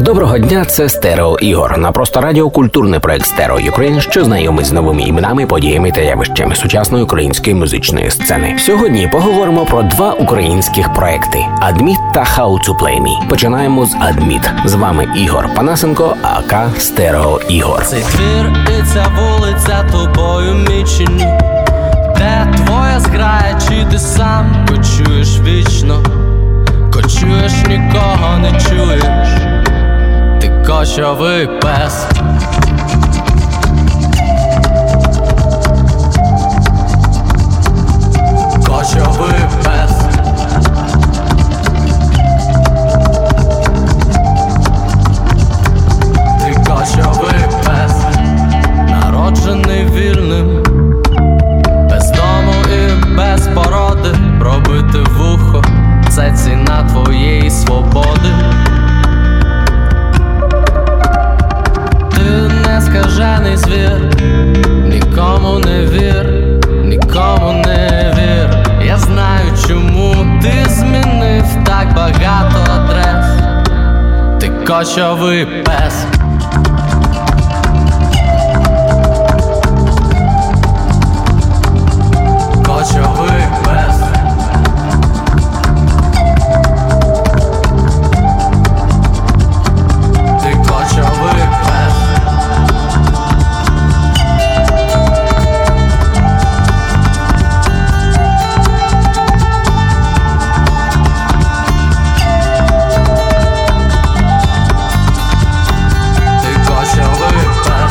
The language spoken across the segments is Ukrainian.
Доброго дня, це Стерео Ігор. На просто радіо культурний проект Stereo Ukraine, що знайомить з новими іменами, подіями та явищами сучасної української музичної сцени. Сьогодні поговоримо про два українських проекти: Адміт та How to Play Me. Починаємо з Адміт. З вами Ігор Панасенко, aka Стерео Ігор. Цей твір і ця вулиця тобою мічені. Де твоя зграя, чи ти сам кочуєш вічно, кочуєш, нікого не чуєш, ти кочовий пес. Кочовий Ти кочовий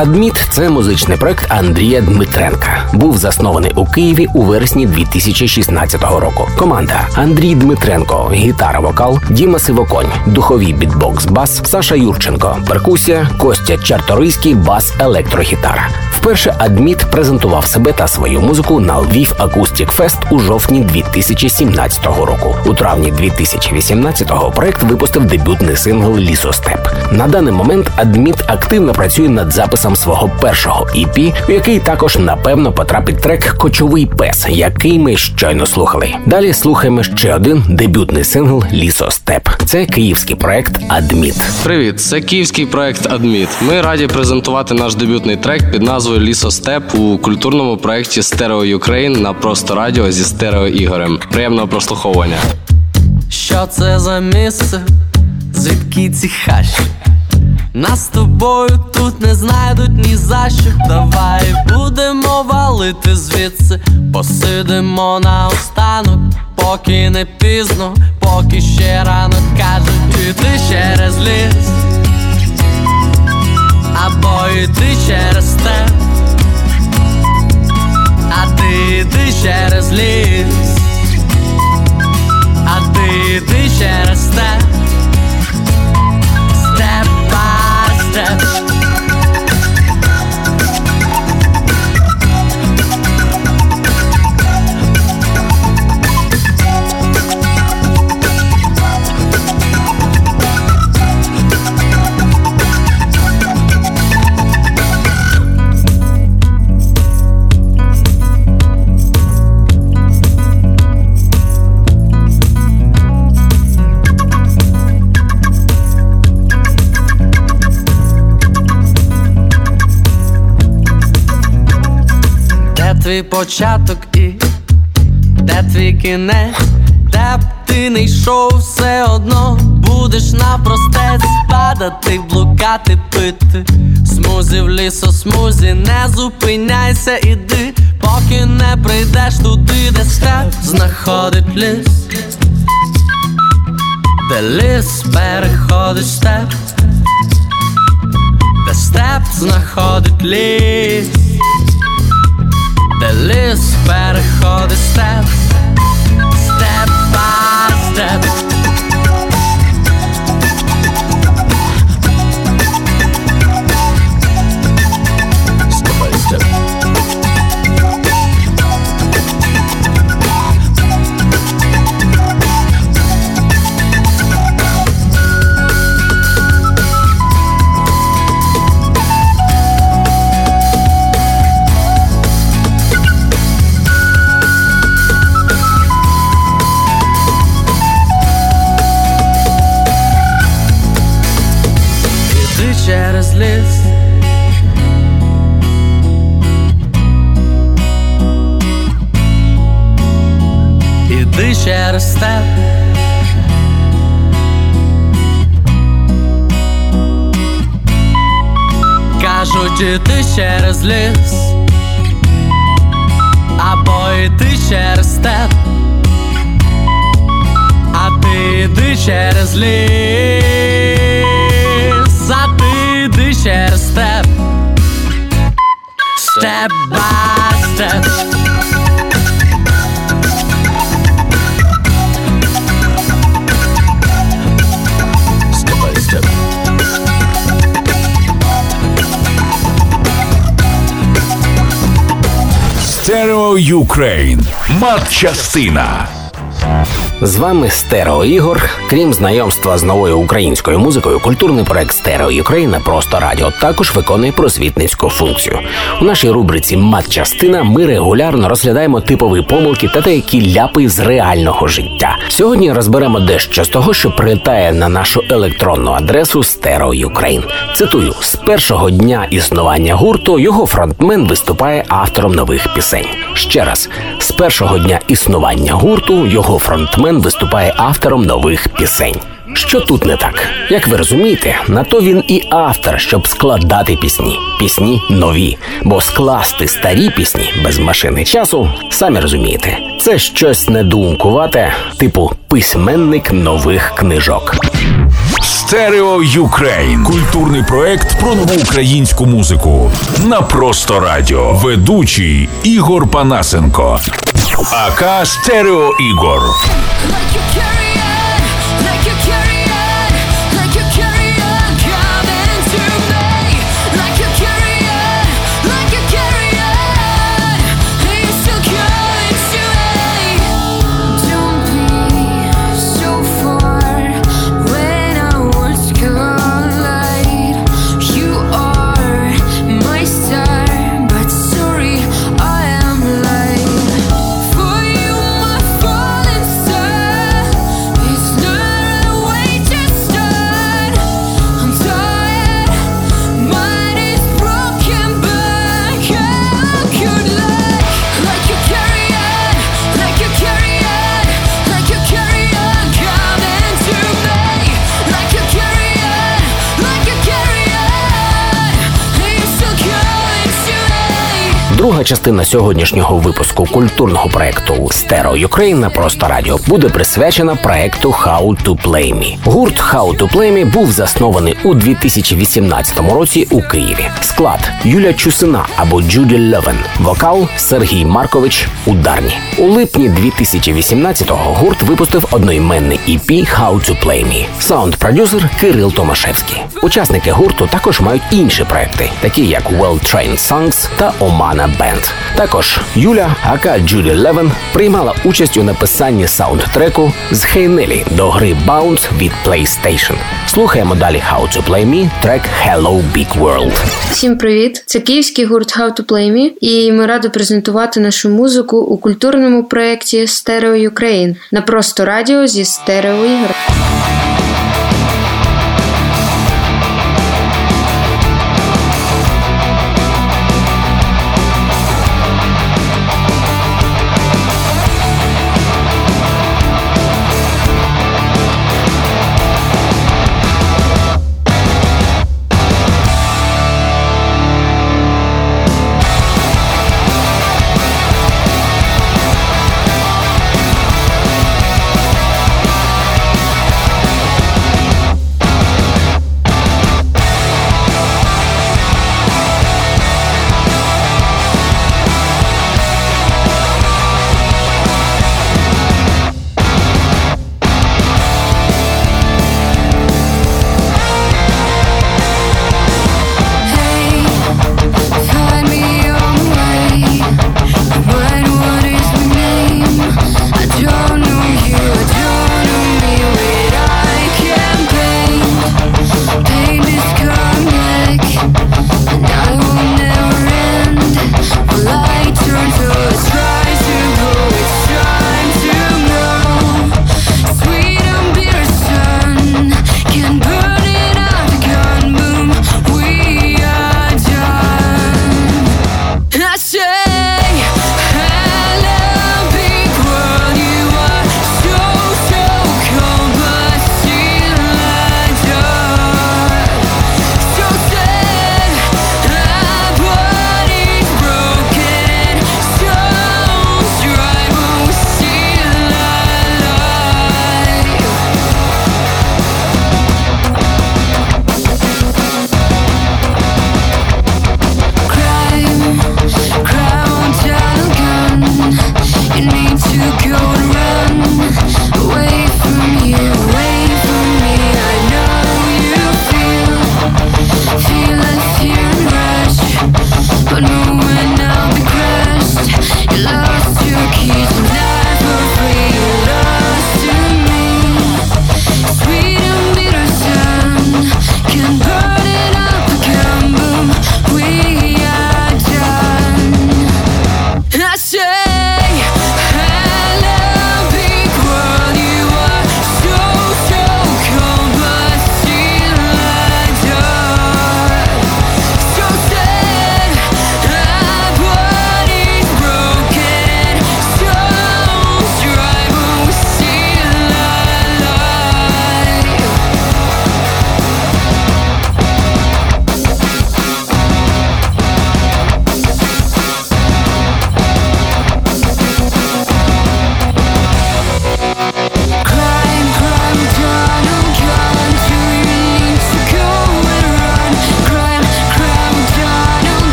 Адміт це музичний проект Андрія Дмитренка. Був заснований у Києві у вересні 2016 року. Команда Андрій Дмитренко, гітара, вокал, Діма Сивоконь, духові бітбокс, бас, Саша Юрченко, перкусія, Костя Чарторийський, бас, електрогітара. Вперше Адміт презентував себе та свою музику на Lviv Acoustic Fest у жовтні 2017 року. У травні 2018-го проект випустив дебютний сингл Лісостеп. На даний момент Адміт активно працює над записом свого першого EP, у який також напевно потрапить трек Кочовий пес, який ми щойно слухали. Далі слухаємо ще один дебютний сингл Лісостеп. Це київський проект Адміт. Привіт, це київський проект Адміт. Ми раді презентувати наш дебютний трек під назвою Лісостеп у культурному проєкті Stereo Ukraine на просто радіо зі стерео Ігорем. Приємного прослуховування. Що це за місце? Звідки ці хащі? Нас з тобою тут не знайдуть ні за що. Давай будемо валити звідси, посидимо на останок, поки не пізно, поки ще рано кажуть, іди через ліс, ліс, а ти йди через степ. Твій початок і де твій кінець, де б ти не йшов, все одно будеш напростець. Падати, блукати, пити. Смузі в лісо, смузі, не зупиняйся, іди, поки не прийдеш туди, де степ знаходить ліс, де ліс переходить степ, де степ знаходить ліс. Де ліс переходить степ, степ степ. через степ. Кажуть, іти через ліс, або йти через степ, а ти йди через ліс, а ти йди через степ. Step by step. Step Stereo Ukraine. Матчастина. З вами Стерео Ігор. Крім знайомства з новою українською музикою, культурний проект Stereo Ukraine просто радіо також виконує просвітницьку функцію. У нашій рубриці Матчастина ми регулярно розглядаємо типові помилки та деякі ляпи з реального життя. Сьогодні розберемо дещо з того, що прилітає на нашу електронну адресу Stereo Ukraine. Цитую: з першого дня існування гурту його фронтмен виступає автором нових пісень. Ще раз, з першого дня існування гурту його фронтмен виступає автором нових пісень. Що тут не так? Як ви розумієте, на то він і автор, щоб складати пісні. Пісні нові. Бо скласти старі пісні без машини часу, самі розумієте, це щось недоумкувате, типу письменник нових книжок. Stereo Ukraine. Культурний проект про нову українську музику. На просто радіо. Ведучий Ігор Панасенко. АК Стерео Ігор. Друга частина сьогоднішнього випуску культурного проекту Stereo Ukraine просто радіо буде присвячена проекту How to Play Me. Гурт How to Play Me був заснований у 2018 році у Києві. Склад Юля Чусина або Джуді Левен, вокал Сергій Маркович ударні. У липні 2018-го гурт випустив одноіменний EP How to Play Me. Саунд-продюсер Кирил Томашевський. Учасники гурту також мають інші проекти, такі як Well Trained Songs та Омана Band. Також Юля, aka Джуді Левен, приймала участь у написанні саундтреку з Heinali до гри Bounce від PlayStation. Слухаємо далі How to Play Me, трек Hello Big World. Всім привіт! Це київський гурт How to Play Me, і ми раді презентувати нашу музику у культурному проєкті Stereo Ukraine на просто радіо зі стерео ігор.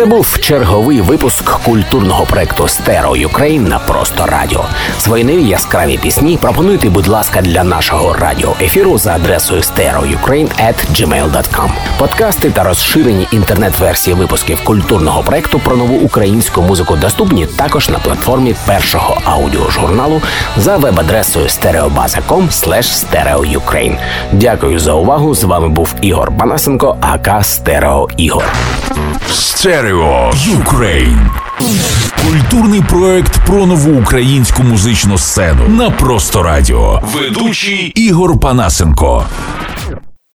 Це був черговий випуск культурного проекту Stereo Ukraine на просто радіо. Свої нові яскраві пісні пропонуйте, будь ласка, для нашого радіоефіру за адресою stereoukraine.gmail.com. Подкасти та розширені інтернет-версії випусків культурного проекту про нову українську музику доступні також на платформі першого аудіожурналу за веб-адресою stereobaza.com. Дякую за увагу. З вами був Ігор Панасенко, aka Стерео Ігор. Stereo Ukraine. Культурний проект про нову українську музичну сцену на просто радіо. Ведучий Ігор Панасенко.